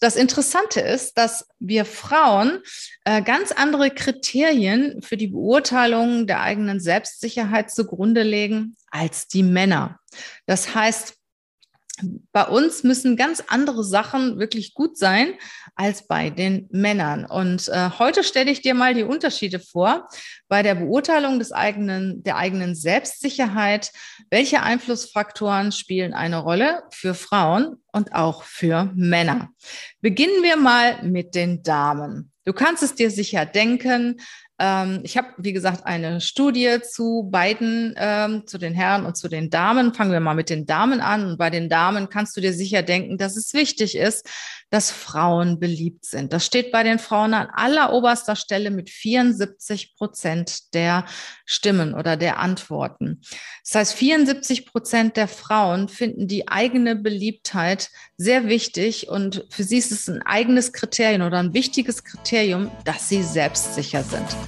das Interessante ist, dass wir Frauen äh, ganz andere Kriterien für die Beurteilung der eigenen Selbstsicherheit zugrunde legen als die Männer. Das heißt, bei uns müssen ganz andere Sachen wirklich gut sein als bei den Männern. Und äh, heute stelle ich dir mal die Unterschiede vor bei der Beurteilung des eigenen, der eigenen Selbstsicherheit. Welche Einflussfaktoren spielen eine Rolle für Frauen und auch für Männer? Beginnen wir mal mit den Damen. Du kannst es dir sicher denken, ähm, ich habe, wie gesagt, eine Studie zu beiden, ähm, zu den Herren und zu den Damen. Fangen wir mal mit den Damen an. Und bei den Damen kannst du dir sicher denken, dass es wichtig ist, dass Frauen beliebt sind. Das steht bei den Frauen an alleroberster Stelle mit 74 Prozent der Stimmen oder der Antworten. Das heißt, 74 Prozent der Frauen finden die eigene Beliebtheit sehr wichtig und für sie ist es ein eigenes Kriterium oder ein wichtiges Kriterium, dass sie selbstsicher sind.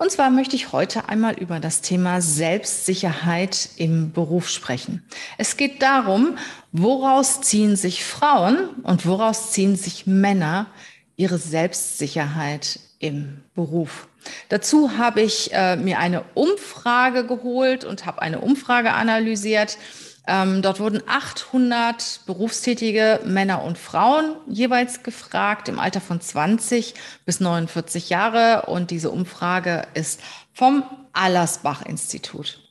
Und zwar möchte ich heute einmal über das Thema Selbstsicherheit im Beruf sprechen. Es geht darum, woraus ziehen sich Frauen und woraus ziehen sich Männer ihre Selbstsicherheit im Beruf. Dazu habe ich äh, mir eine Umfrage geholt und habe eine Umfrage analysiert ähm, dort wurden 800 berufstätige Männer und Frauen jeweils gefragt im Alter von 20 bis 49 Jahre. Und diese Umfrage ist vom Allersbach-Institut.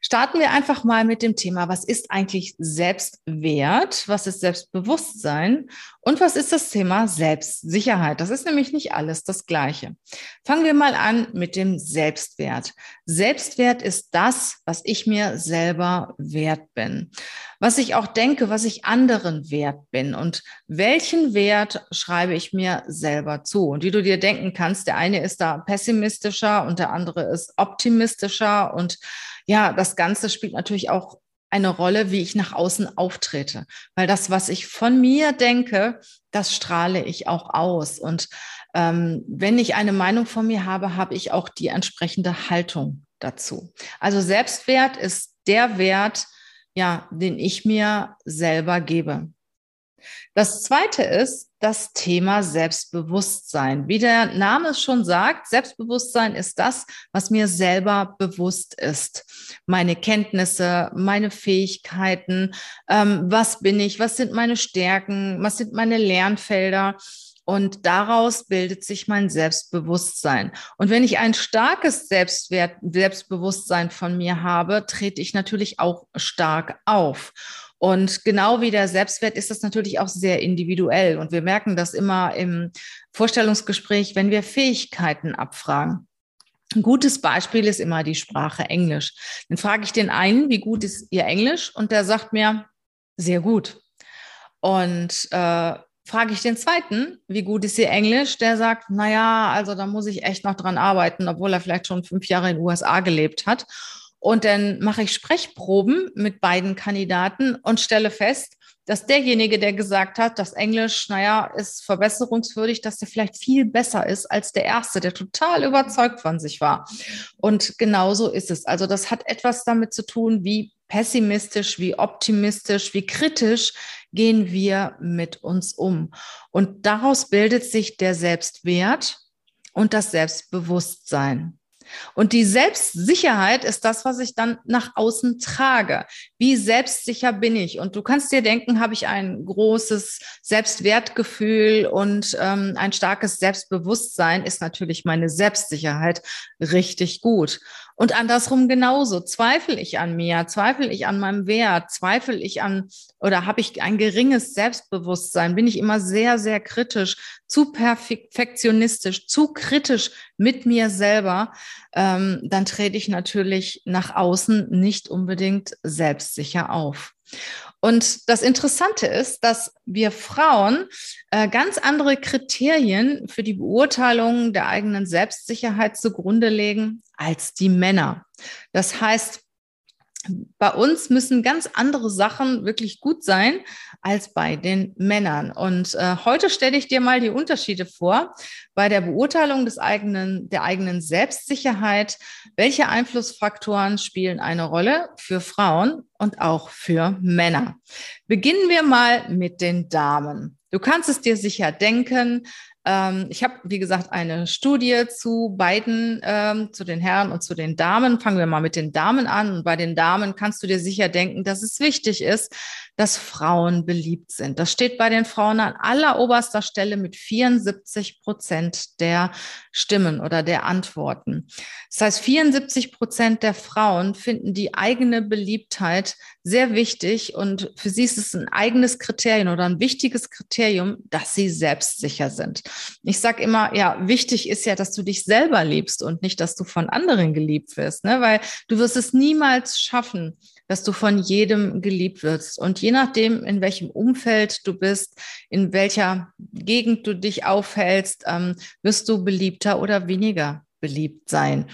Starten wir einfach mal mit dem Thema, was ist eigentlich Selbstwert, was ist Selbstbewusstsein und was ist das Thema Selbstsicherheit. Das ist nämlich nicht alles das Gleiche. Fangen wir mal an mit dem Selbstwert. Selbstwert ist das, was ich mir selber wert bin, was ich auch denke, was ich anderen wert bin und welchen Wert schreibe ich mir selber zu. Und wie du dir denken kannst, der eine ist da pessimistischer und der andere ist optimistischer und ja, das Ganze spielt natürlich auch eine Rolle, wie ich nach außen auftrete. Weil das, was ich von mir denke, das strahle ich auch aus. Und ähm, wenn ich eine Meinung von mir habe, habe ich auch die entsprechende Haltung dazu. Also Selbstwert ist der Wert, ja, den ich mir selber gebe. Das zweite ist das Thema Selbstbewusstsein. Wie der Name es schon sagt, Selbstbewusstsein ist das, was mir selber bewusst ist. Meine Kenntnisse, meine Fähigkeiten, ähm, was bin ich, was sind meine Stärken, was sind meine Lernfelder. Und daraus bildet sich mein Selbstbewusstsein. Und wenn ich ein starkes Selbstwert, Selbstbewusstsein von mir habe, trete ich natürlich auch stark auf. Und genau wie der Selbstwert ist das natürlich auch sehr individuell. Und wir merken das immer im Vorstellungsgespräch, wenn wir Fähigkeiten abfragen. Ein gutes Beispiel ist immer die Sprache Englisch. Dann frage ich den einen, wie gut ist Ihr Englisch? Und der sagt mir, sehr gut. Und äh, frage ich den zweiten, wie gut ist Ihr Englisch? Der sagt, naja, also da muss ich echt noch dran arbeiten, obwohl er vielleicht schon fünf Jahre in den USA gelebt hat. Und dann mache ich Sprechproben mit beiden Kandidaten und stelle fest, dass derjenige, der gesagt hat, dass Englisch, naja, ist verbesserungswürdig, dass der vielleicht viel besser ist als der Erste, der total überzeugt von sich war. Und genauso ist es. Also das hat etwas damit zu tun, wie pessimistisch, wie optimistisch, wie kritisch gehen wir mit uns um. Und daraus bildet sich der Selbstwert und das Selbstbewusstsein. Und die Selbstsicherheit ist das, was ich dann nach außen trage. Wie selbstsicher bin ich? Und du kannst dir denken, habe ich ein großes Selbstwertgefühl und ähm, ein starkes Selbstbewusstsein, ist natürlich meine Selbstsicherheit richtig gut. Und andersrum genauso. Zweifle ich an mir? Zweifle ich an meinem Wert? Zweifle ich an oder habe ich ein geringes Selbstbewusstsein? Bin ich immer sehr, sehr kritisch, zu perfektionistisch, zu kritisch mit mir selber? Ähm, dann trete ich natürlich nach außen nicht unbedingt selbstsicher auf. Und das Interessante ist, dass wir Frauen äh, ganz andere Kriterien für die Beurteilung der eigenen Selbstsicherheit zugrunde legen als die Männer. Das heißt, bei uns müssen ganz andere Sachen wirklich gut sein als bei den Männern. Und äh, heute stelle ich dir mal die Unterschiede vor bei der Beurteilung des eigenen, der eigenen Selbstsicherheit. Welche Einflussfaktoren spielen eine Rolle für Frauen und auch für Männer? Beginnen wir mal mit den Damen. Du kannst es dir sicher denken, ähm, ich habe, wie gesagt, eine Studie zu beiden, ähm, zu den Herren und zu den Damen. Fangen wir mal mit den Damen an. Und bei den Damen kannst du dir sicher denken, dass es wichtig ist, dass Frauen beliebt sind. Das steht bei den Frauen an alleroberster Stelle mit 74 Prozent der Stimmen oder der Antworten. Das heißt, 74 Prozent der Frauen finden die eigene Beliebtheit sehr wichtig und für sie ist es ein eigenes Kriterium oder ein wichtiges Kriterium, dass sie selbstsicher sind. Ich sage immer, ja, wichtig ist ja, dass du dich selber liebst und nicht, dass du von anderen geliebt wirst, ne? weil du wirst es niemals schaffen, dass du von jedem geliebt wirst. Und je nachdem, in welchem Umfeld du bist, in welcher Gegend du dich aufhältst, ähm, wirst du beliebter oder weniger beliebt sein.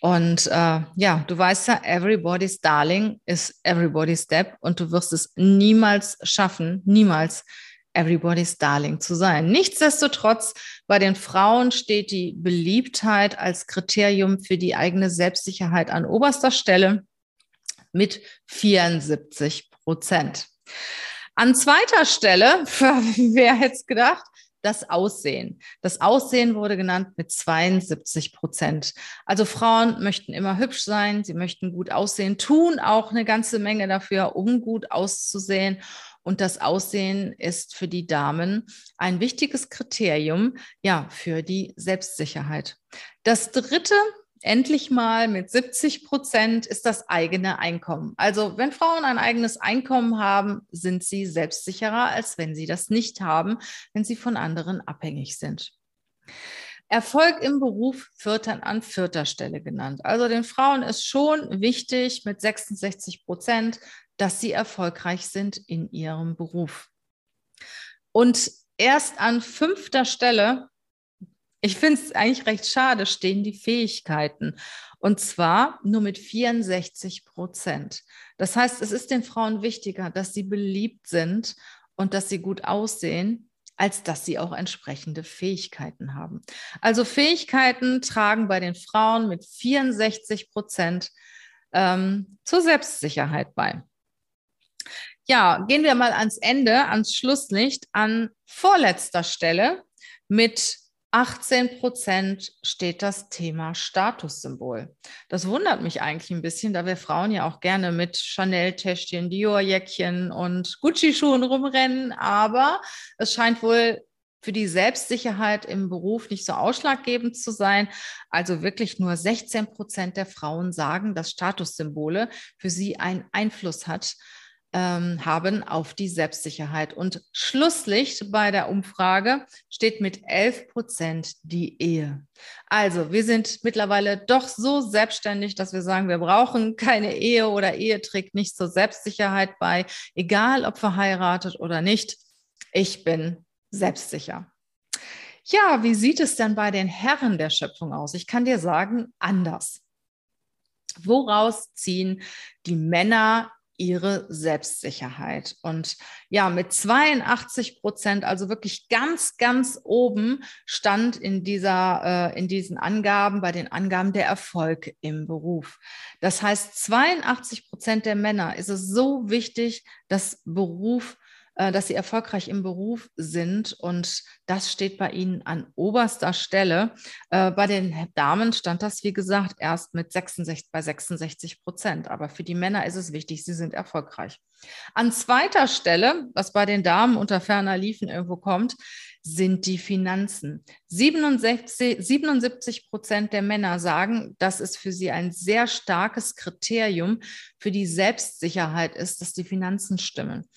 Und äh, ja, du weißt ja, everybody's darling is everybody's step und du wirst es niemals schaffen, niemals everybody's darling zu sein. Nichtsdestotrotz, bei den Frauen steht die Beliebtheit als Kriterium für die eigene Selbstsicherheit an oberster Stelle mit 74 Prozent. An zweiter Stelle, wer hätte es gedacht, das Aussehen. Das Aussehen wurde genannt mit 72 Prozent. Also Frauen möchten immer hübsch sein, sie möchten gut aussehen, tun auch eine ganze Menge dafür, um gut auszusehen. Und das Aussehen ist für die Damen ein wichtiges Kriterium, ja, für die Selbstsicherheit. Das dritte endlich mal mit 70 Prozent ist das eigene Einkommen. Also wenn Frauen ein eigenes Einkommen haben, sind sie selbstsicherer, als wenn sie das nicht haben, wenn sie von anderen abhängig sind. Erfolg im Beruf wird dann an vierter Stelle genannt. Also den Frauen ist schon wichtig mit 66 Prozent, dass sie erfolgreich sind in ihrem Beruf. Und erst an fünfter Stelle ich finde es eigentlich recht schade, stehen die Fähigkeiten. Und zwar nur mit 64 Prozent. Das heißt, es ist den Frauen wichtiger, dass sie beliebt sind und dass sie gut aussehen, als dass sie auch entsprechende Fähigkeiten haben. Also Fähigkeiten tragen bei den Frauen mit 64 Prozent ähm, zur Selbstsicherheit bei. Ja, gehen wir mal ans Ende, ans Schlusslicht, an vorletzter Stelle mit 18 Prozent steht das Thema Statussymbol. Das wundert mich eigentlich ein bisschen, da wir Frauen ja auch gerne mit Chanel-Täschchen, Dior-Jäckchen und Gucci-Schuhen rumrennen. Aber es scheint wohl für die Selbstsicherheit im Beruf nicht so ausschlaggebend zu sein. Also wirklich nur 16 Prozent der Frauen sagen, dass Statussymbole für sie einen Einfluss hat ähm, haben auf die Selbstsicherheit. Und Schlusslicht bei der Umfrage steht mit 11 Prozent die Ehe. Also wir sind mittlerweile doch so selbstständig, dass wir sagen, wir brauchen keine Ehe oder Ehe trägt nicht zur Selbstsicherheit bei, egal ob verheiratet oder nicht. Ich bin selbstsicher. Ja, wie sieht es denn bei den Herren der Schöpfung aus? Ich kann dir sagen, anders. Woraus ziehen die Männer ihre Selbstsicherheit. Und ja, mit 82 Prozent, also wirklich ganz, ganz oben stand in dieser, äh, in diesen Angaben, bei den Angaben der Erfolg im Beruf. Das heißt, 82 Prozent der Männer ist es so wichtig, dass Beruf dass sie erfolgreich im Beruf sind und das steht bei ihnen an oberster Stelle. Äh, bei den Damen stand das, wie gesagt, erst mit 66, bei 66 Prozent. Aber für die Männer ist es wichtig, sie sind erfolgreich. An zweiter Stelle, was bei den Damen unter ferner Liefen irgendwo kommt, sind die Finanzen. 67, 77 Prozent der Männer sagen, dass es für sie ein sehr starkes Kriterium für die Selbstsicherheit ist, dass die Finanzen stimmen.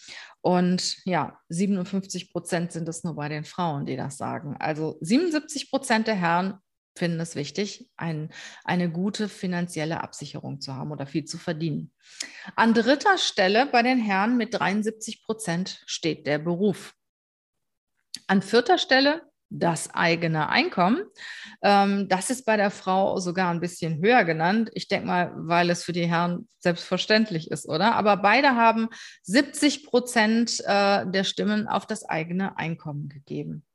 Und ja, 57 Prozent sind es nur bei den Frauen, die das sagen. Also 77 Prozent der Herren finden es wichtig, ein, eine gute finanzielle Absicherung zu haben oder viel zu verdienen. An dritter Stelle bei den Herren mit 73 Prozent steht der Beruf. An vierter Stelle das eigene Einkommen. Ähm, das ist bei der Frau sogar ein bisschen höher genannt. Ich denke mal, weil es für die Herren selbstverständlich ist, oder? Aber beide haben 70 Prozent äh, der Stimmen auf das eigene Einkommen gegeben.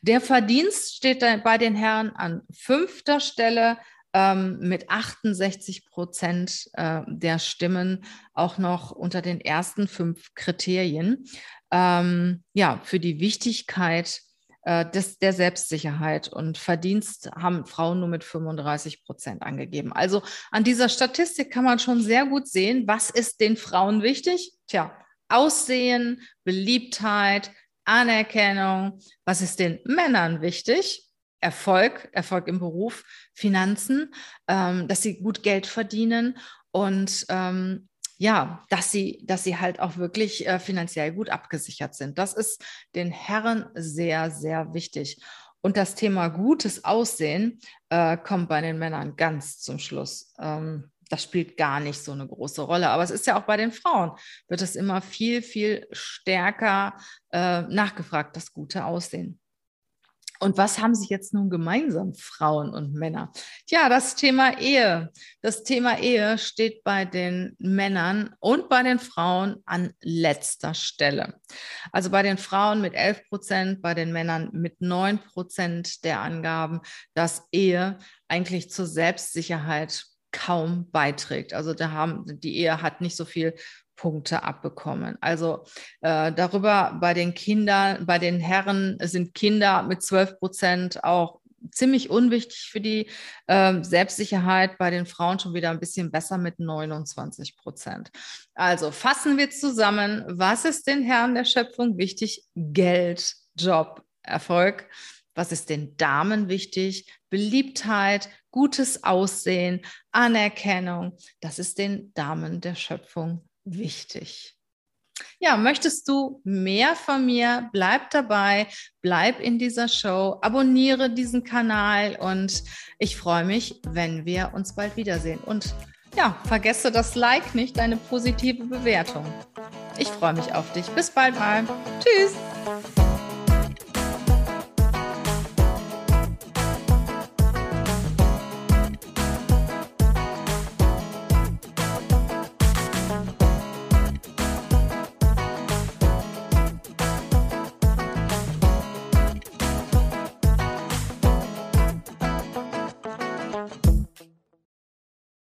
Der Verdienst steht bei den Herren an fünfter Stelle ähm, mit 68 Prozent äh, der Stimmen auch noch unter den ersten fünf Kriterien. Ähm, ja, für die Wichtigkeit äh, des, der Selbstsicherheit und Verdienst haben Frauen nur mit 35 Prozent angegeben. Also an dieser Statistik kann man schon sehr gut sehen, was ist den Frauen wichtig? Tja, Aussehen, Beliebtheit, Anerkennung. Was ist den Männern wichtig? Erfolg, Erfolg im Beruf, Finanzen, ähm, dass sie gut Geld verdienen und ähm, ja, dass sie, dass sie halt auch wirklich äh, finanziell gut abgesichert sind. Das ist den Herren sehr, sehr wichtig. Und das Thema gutes Aussehen äh, kommt bei den Männern ganz zum Schluss. Ähm, das spielt gar nicht so eine große Rolle. Aber es ist ja auch bei den Frauen, wird es immer viel, viel stärker äh, nachgefragt, das gute Aussehen. Und was haben sie jetzt nun gemeinsam, Frauen und Männer? Tja, das Thema Ehe. Das Thema Ehe steht bei den Männern und bei den Frauen an letzter Stelle. Also bei den Frauen mit 11 Prozent, bei den Männern mit 9 Prozent der Angaben, dass Ehe eigentlich zur Selbstsicherheit kaum beiträgt. Also da haben die Ehe hat nicht so viel Punkte abbekommen. Also äh, darüber bei den Kindern, bei den Herren sind Kinder mit 12 Prozent auch ziemlich unwichtig für die äh, Selbstsicherheit, bei den Frauen schon wieder ein bisschen besser mit 29 Prozent. Also fassen wir zusammen, was ist den Herren der Schöpfung wichtig? Geld, Job, Erfolg. Was ist den Damen wichtig? Beliebtheit, gutes Aussehen, Anerkennung. Das ist den Damen der Schöpfung wichtig. Ja, möchtest du mehr von mir? Bleib dabei, bleib in dieser Show, abonniere diesen Kanal und ich freue mich, wenn wir uns bald wiedersehen. Und ja, vergesse das Like nicht, deine positive Bewertung. Ich freue mich auf dich. Bis bald mal. Tschüss.